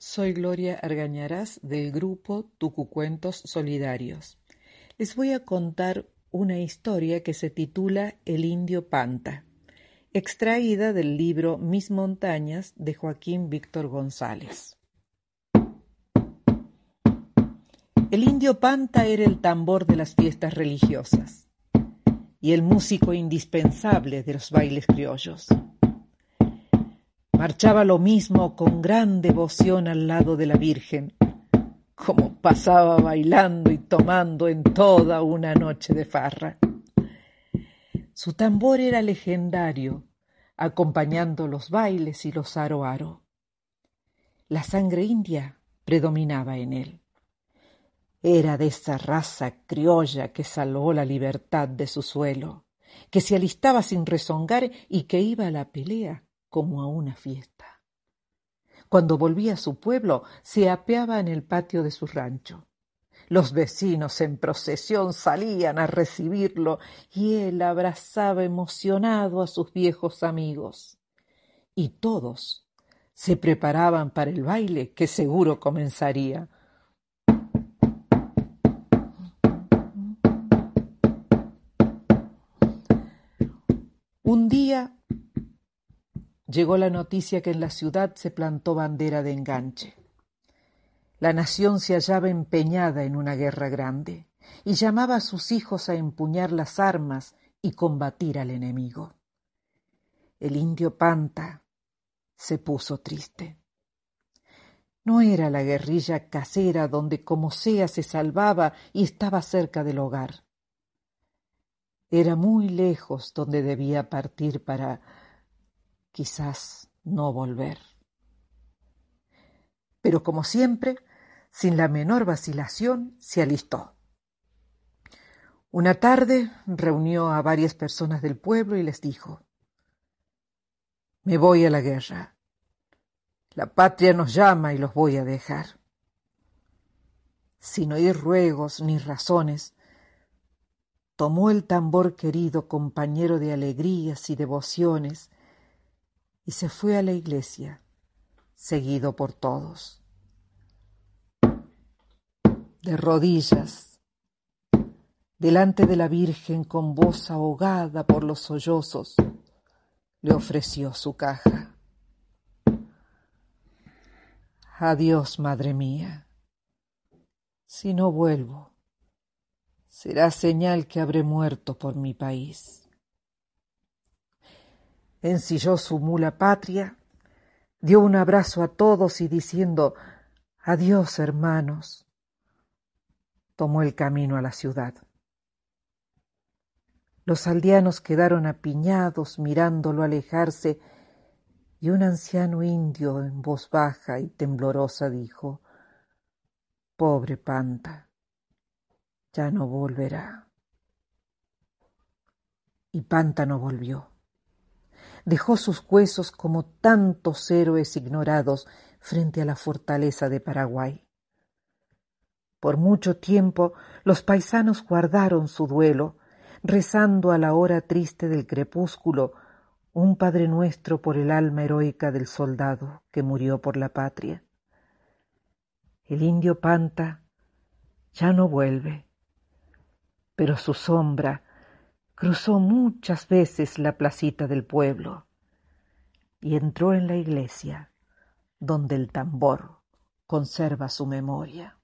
Soy Gloria Argañarás del grupo Tucucuentos Solidarios. Les voy a contar una historia que se titula El indio Panta, extraída del libro Mis montañas de Joaquín Víctor González. El indio Panta era el tambor de las fiestas religiosas y el músico indispensable de los bailes criollos. Marchaba lo mismo con gran devoción al lado de la Virgen, como pasaba bailando y tomando en toda una noche de farra. Su tambor era legendario, acompañando los bailes y los aro aro. La sangre india predominaba en él. Era de esa raza criolla que salvó la libertad de su suelo, que se alistaba sin rezongar y que iba a la pelea como a una fiesta. Cuando volvía a su pueblo, se apeaba en el patio de su rancho. Los vecinos en procesión salían a recibirlo y él abrazaba emocionado a sus viejos amigos. Y todos se preparaban para el baile que seguro comenzaría. Un día llegó la noticia que en la ciudad se plantó bandera de enganche. La nación se hallaba empeñada en una guerra grande y llamaba a sus hijos a empuñar las armas y combatir al enemigo. El indio Panta se puso triste. No era la guerrilla casera donde como sea se salvaba y estaba cerca del hogar. Era muy lejos donde debía partir para quizás no volver. Pero como siempre, sin la menor vacilación, se alistó. Una tarde reunió a varias personas del pueblo y les dijo, Me voy a la guerra. La patria nos llama y los voy a dejar. Sin oír ruegos ni razones, tomó el tambor querido compañero de alegrías y devociones y se fue a la iglesia, seguido por todos. De rodillas, delante de la Virgen con voz ahogada por los sollozos, le ofreció su caja. Adiós, madre mía. Si no vuelvo, será señal que habré muerto por mi país ensilló su mula patria, dio un abrazo a todos y diciendo Adiós, hermanos, tomó el camino a la ciudad. Los aldeanos quedaron apiñados mirándolo alejarse y un anciano indio en voz baja y temblorosa dijo Pobre Panta, ya no volverá. Y Panta no volvió dejó sus huesos como tantos héroes ignorados frente a la fortaleza de Paraguay. Por mucho tiempo los paisanos guardaron su duelo, rezando a la hora triste del crepúsculo un Padre Nuestro por el alma heroica del soldado que murió por la patria. El indio Panta ya no vuelve, pero su sombra cruzó muchas veces la placita del pueblo y entró en la iglesia donde el tambor conserva su memoria.